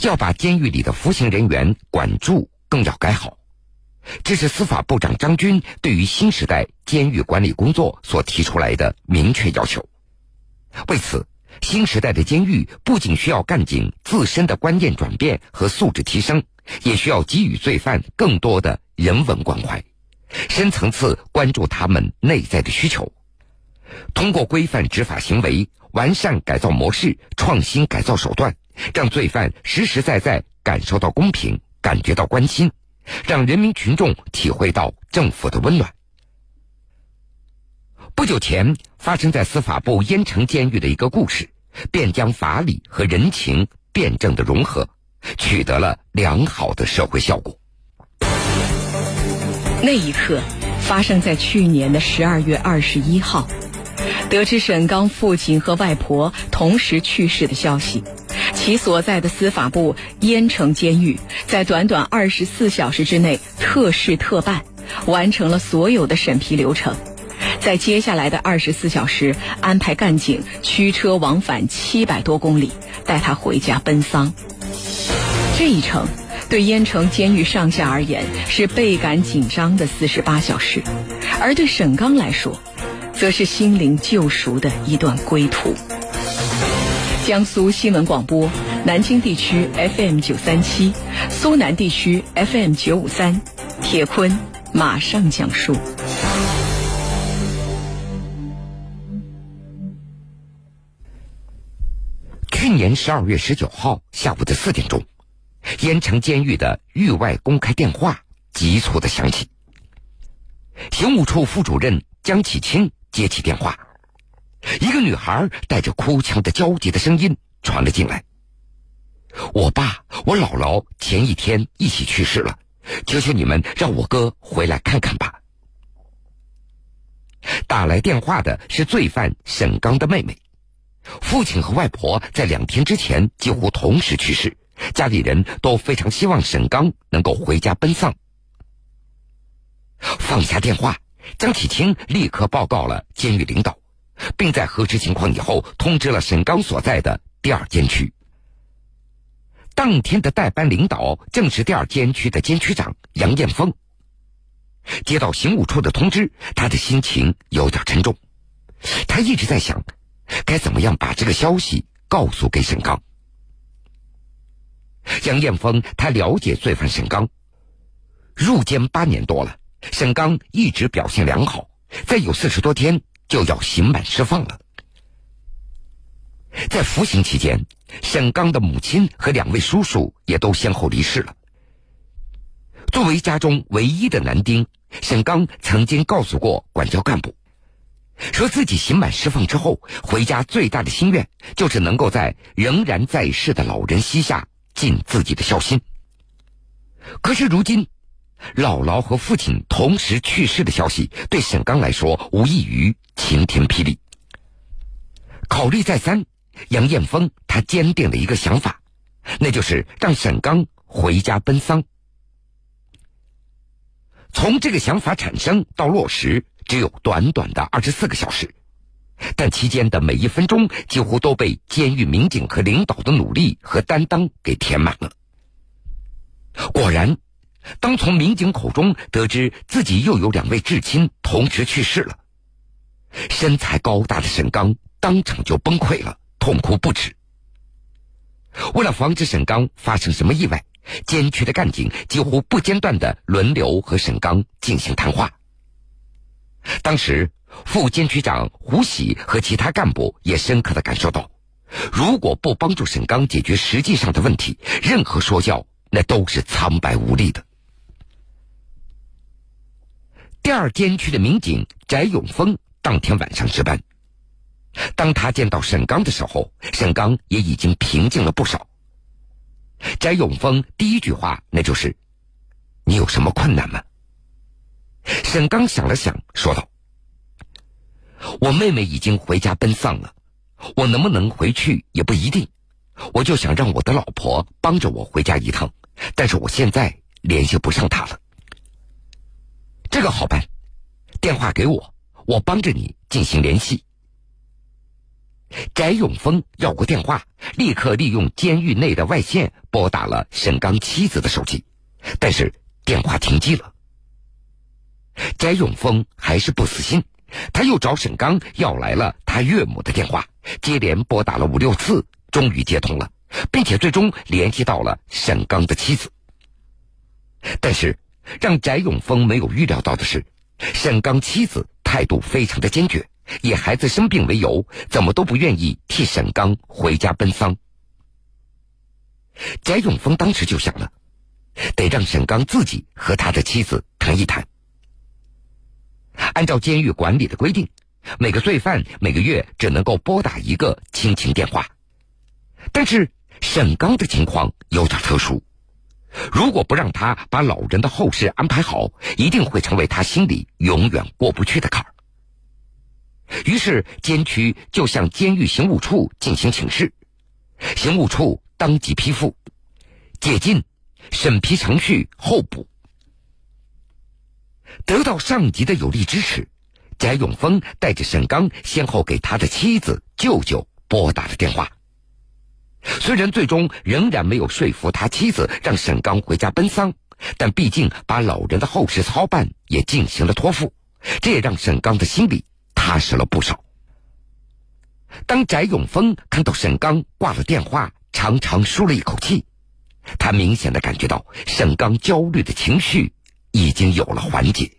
要把监狱里的服刑人员管住，更要改好。这是司法部长张军对于新时代监狱管理工作所提出来的明确要求。为此，新时代的监狱不仅需要干警自身的观念转变和素质提升，也需要给予罪犯更多的人文关怀，深层次关注他们内在的需求。通过规范执法行为、完善改造模式、创新改造手段，让罪犯实实在在感受到公平，感觉到关心。让人民群众体会到政府的温暖。不久前发生在司法部燕城监狱的一个故事，便将法理和人情辩证的融合，取得了良好的社会效果。那一刻，发生在去年的十二月二十一号，得知沈刚父亲和外婆同时去世的消息。其所在的司法部燕城监狱，在短短二十四小时之内特事特办，完成了所有的审批流程。在接下来的二十四小时，安排干警驱车往返七百多公里，带他回家奔丧。这一程，对燕城监狱上下而言是倍感紧张的四十八小时，而对沈刚来说，则是心灵救赎的一段归途。江苏新闻广播，南京地区 FM 九三七，苏南地区 FM 九五三，铁坤马上讲述。去年十二月十九号下午的四点钟，燕城监狱的狱外公开电话急促的响起。刑务处副主任江启清接起电话。一个女孩带着哭腔的焦急的声音传了进来：“我爸、我姥姥前一天一起去世了，求求你们让我哥回来看看吧。”打来电话的是罪犯沈刚的妹妹，父亲和外婆在两天之前几乎同时去世，家里人都非常希望沈刚能够回家奔丧。放下电话，张启清立刻报告了监狱领导。并在核实情况以后，通知了沈刚所在的第二监区。当天的代班领导正是第二监区的监区长杨艳峰。接到刑务处的通知，他的心情有点沉重。他一直在想，该怎么样把这个消息告诉给沈刚。杨艳峰他了解罪犯沈刚，入监八年多了，沈刚一直表现良好，再有四十多天。就要刑满释放了。在服刑期间，沈刚的母亲和两位叔叔也都先后离世了。作为家中唯一的男丁，沈刚曾经告诉过管教干部，说自己刑满释放之后回家最大的心愿就是能够在仍然在世的老人膝下尽自己的孝心。可是如今，姥姥和父亲同时去世的消息，对沈刚来说无异于晴天霹雳。考虑再三，杨艳峰他坚定了一个想法，那就是让沈刚回家奔丧。从这个想法产生到落实，只有短短的二十四个小时，但期间的每一分钟几乎都被监狱民警和领导的努力和担当给填满了。果然。当从民警口中得知自己又有两位至亲同时去世了，身材高大的沈刚当场就崩溃了，痛哭不止。为了防止沈刚发生什么意外，监区的干警几乎不间断的轮流和沈刚进行谈话。当时，副监区长胡喜和其他干部也深刻的感受到，如果不帮助沈刚解决实际上的问题，任何说教那都是苍白无力的。第二监区的民警翟永峰当天晚上值班。当他见到沈刚的时候，沈刚也已经平静了不少。翟永峰第一句话那就是：“你有什么困难吗？”沈刚想了想，说道：“我妹妹已经回家奔丧了，我能不能回去也不一定。我就想让我的老婆帮着我回家一趟，但是我现在联系不上她了。”这个好办，电话给我，我帮着你进行联系。翟永峰要过电话，立刻利用监狱内的外线拨打了沈刚妻子的手机，但是电话停机了。翟永峰还是不死心，他又找沈刚要来了他岳母的电话，接连拨打了五六次，终于接通了，并且最终联系到了沈刚的妻子。但是，让翟永峰没有预料到的是，沈刚妻子态度非常的坚决。以孩子生病为由，怎么都不愿意替沈刚回家奔丧。翟永峰当时就想了，得让沈刚自己和他的妻子谈一谈。按照监狱管理的规定，每个罪犯每个月只能够拨打一个亲情电话。但是沈刚的情况有点特殊，如果不让他把老人的后事安排好，一定会成为他心里永远过不去的坎儿。于是，监区就向监狱刑务处进行请示，刑务处当即批复，解禁，审批程序候补。得到上级的有力支持，翟永峰带着沈刚先后给他的妻子、舅舅拨打了电话。虽然最终仍然没有说服他妻子让沈刚回家奔丧，但毕竟把老人的后事操办也进行了托付，这也让沈刚的心里。踏实了不少。当翟永峰看到沈刚挂了电话，长长舒了一口气，他明显的感觉到沈刚焦虑的情绪已经有了缓解。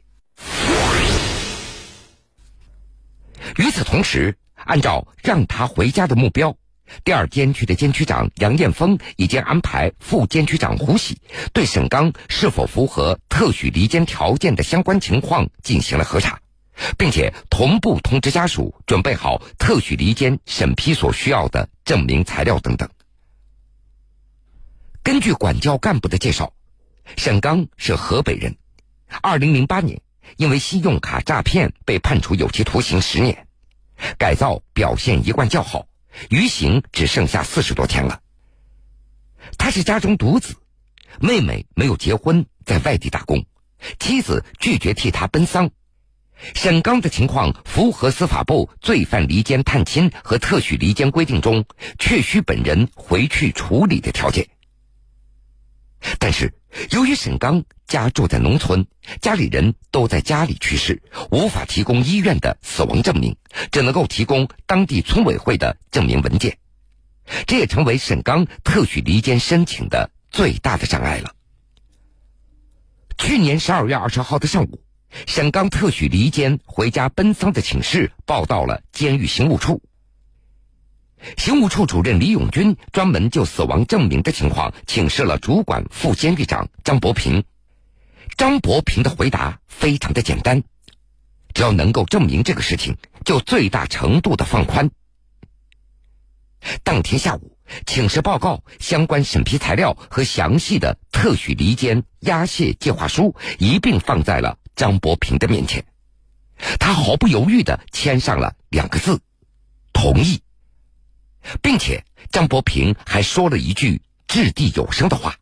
与此同时，按照让他回家的目标，第二监区的监区长杨艳峰已经安排副监区长胡喜对沈刚是否符合特许离监条件的相关情况进行了核查。并且同步通知家属准备好特许离间审批所需要的证明材料等等。根据管教干部的介绍，沈刚是河北人，二零零八年因为信用卡诈骗被判处有期徒刑十年，改造表现一贯较好，余刑只剩下四十多天了。他是家中独子，妹妹没有结婚，在外地打工，妻子拒绝替他奔丧。沈刚的情况符合司法部罪犯离间探亲和特许离间规定中确需本人回去处理的条件。但是，由于沈刚家住在农村，家里人都在家里去世，无法提供医院的死亡证明，只能够提供当地村委会的证明文件，这也成为沈刚特许离间申请的最大的障碍了。去年十二月二十号的上午。沈刚特许离监回家奔丧的请示报到了监狱刑务处。刑务处主任李永军专门就死亡证明的情况请示了主管副监狱长张伯平。张伯平的回答非常的简单，只要能够证明这个事情，就最大程度的放宽。当天下午，请示报告、相关审批材料和详细的特许离间押解计划书一并放在了。张伯平的面前，他毫不犹豫的签上了两个字：“同意。”并且张伯平还说了一句掷地有声的话：“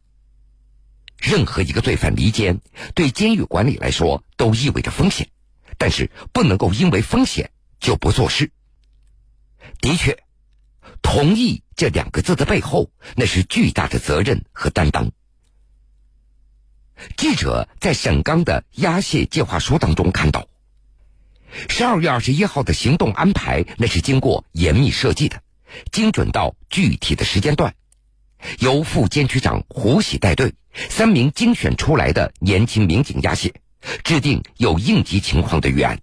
任何一个罪犯离监，对监狱管理来说都意味着风险，但是不能够因为风险就不做事。”的确，“同意”这两个字的背后，那是巨大的责任和担当。记者在沈刚的押解计划书当中看到，十二月二十一号的行动安排那是经过严密设计的，精准到具体的时间段，由副监区长胡喜带队，三名精选出来的年轻民警押解，制定有应急情况的预案。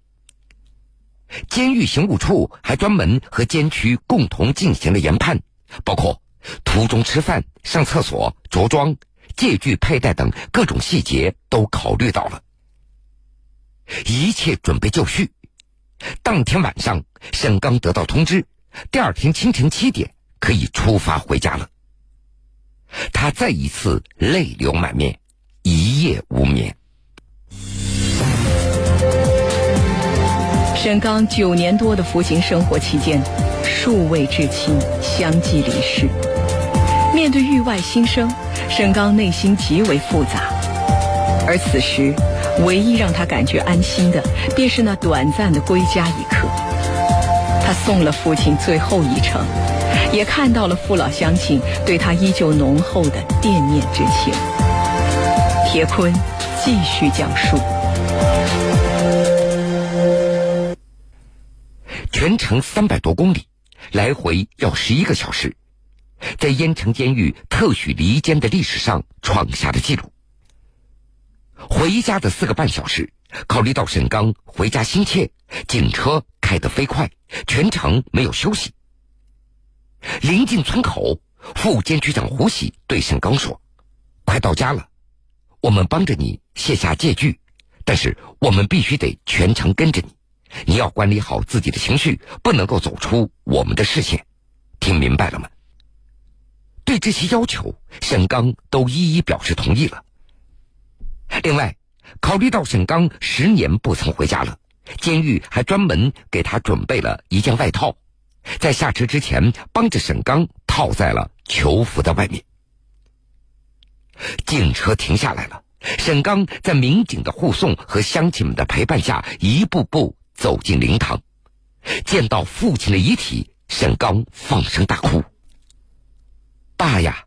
监狱刑务处还专门和监区共同进行了研判，包括途中吃饭、上厕所、着装。借据佩戴等各种细节都考虑到了，一切准备就绪。当天晚上，沈刚得到通知，第二天清晨七点可以出发回家了。他再一次泪流满面，一夜无眠。沈刚九年多的服刑生活期间，数位至亲相继离世，面对狱外新生。沈刚内心极为复杂，而此时，唯一让他感觉安心的，便是那短暂的归家一刻。他送了父亲最后一程，也看到了父老乡亲对他依旧浓厚的惦念之情。铁坤继续讲述：全程三百多公里，来回要十一个小时，在燕城监狱特许离监的历史上创下了记录。回家的四个半小时，考虑到沈刚回家心切，警车开得飞快，全程没有休息。临近村口，副监区长胡喜对沈刚说：“快到家了，我们帮着你卸下戒具，但是我们必须得全程跟着你，你要管理好自己的情绪，不能够走出我们的视线，听明白了吗？”对这些要求，沈刚都一一表示同意了。另外，考虑到沈刚十年不曾回家了，监狱还专门给他准备了一件外套，在下车之前帮着沈刚套在了囚服的外面。警车停下来了，沈刚在民警的护送和乡亲们的陪伴下，一步步走进灵堂，见到父亲的遗体，沈刚放声大哭：“爸呀，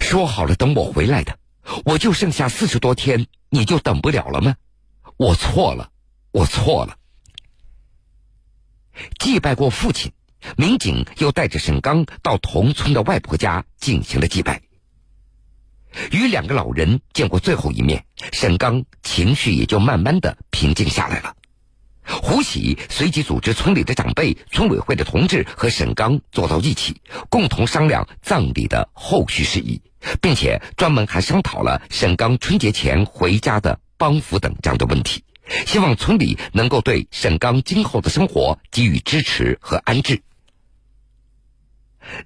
说好了等我回来的。”我就剩下四十多天，你就等不了了吗？我错了，我错了。祭拜过父亲，民警又带着沈刚到同村的外婆家进行了祭拜。与两个老人见过最后一面，沈刚情绪也就慢慢的平静下来了。胡喜随即组织村里的长辈、村委会的同志和沈刚坐到一起，共同商量葬礼的后续事宜。并且专门还商讨了沈刚春节前回家的帮扶等这样的问题，希望村里能够对沈刚今后的生活给予支持和安置。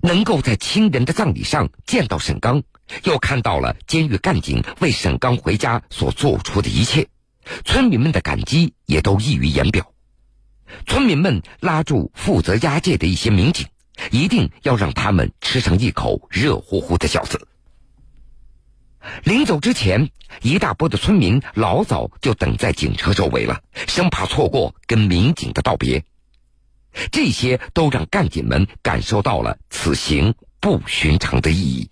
能够在亲人的葬礼上见到沈刚，又看到了监狱干警为沈刚回家所做出的一切，村民们的感激也都溢于言表。村民们拉住负责押解的一些民警，一定要让他们吃上一口热乎乎的饺子。临走之前，一大波的村民老早就等在警车周围了，生怕错过跟民警的道别。这些都让干警们感受到了此行不寻常的意义。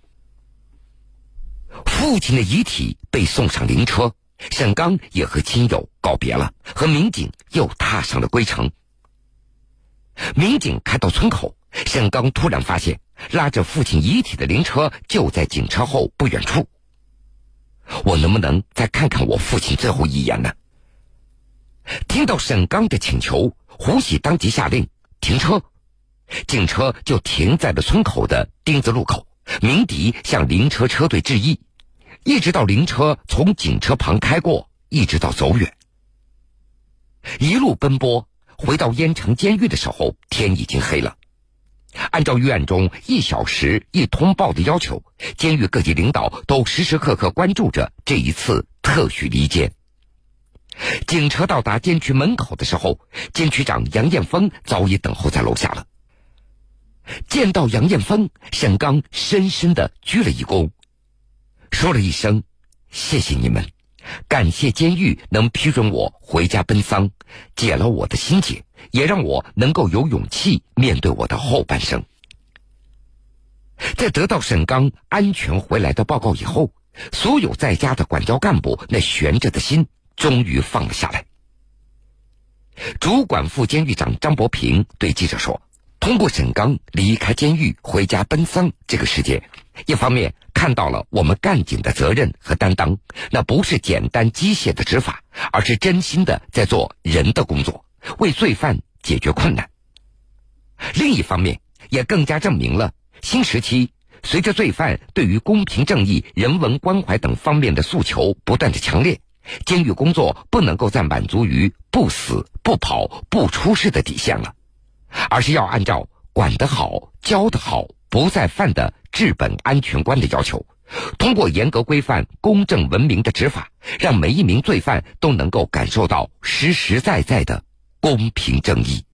父亲的遗体被送上灵车，沈刚也和亲友告别了，和民警又踏上了归程。民警开到村口，沈刚突然发现，拉着父亲遗体的灵车就在警车后不远处。我能不能再看看我父亲最后一眼呢？听到沈刚的请求，胡喜当即下令停车，警车就停在了村口的丁字路口。鸣笛向灵车车队致意，一直到灵车从警车旁开过，一直到走远，一路奔波，回到燕城监狱的时候，天已经黑了。按照预案中一小时一通报的要求，监狱各级领导都时时刻刻关注着这一次特许离监。警车到达监区门口的时候，监区长杨艳峰早已等候在楼下了。见到杨艳峰，沈刚深深的鞠了一躬，说了一声：“谢谢你们，感谢监狱能批准我回家奔丧，解了我的心结。”也让我能够有勇气面对我的后半生。在得到沈刚安全回来的报告以后，所有在家的管教干部那悬着的心终于放了下来。主管副监狱长张伯平对记者说：“通过沈刚离开监狱回家奔丧这个事件，一方面看到了我们干警的责任和担当，那不是简单机械的执法，而是真心的在做人的工作。”为罪犯解决困难。另一方面，也更加证明了新时期随着罪犯对于公平正义、人文关怀等方面的诉求不断的强烈，监狱工作不能够再满足于不死、不跑、不出事的底线了，而是要按照管得好、教得好、不再犯的治本安全观的要求，通过严格规范、公正文明的执法，让每一名罪犯都能够感受到实实在在的。公平正义。